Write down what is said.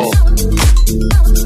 Oh.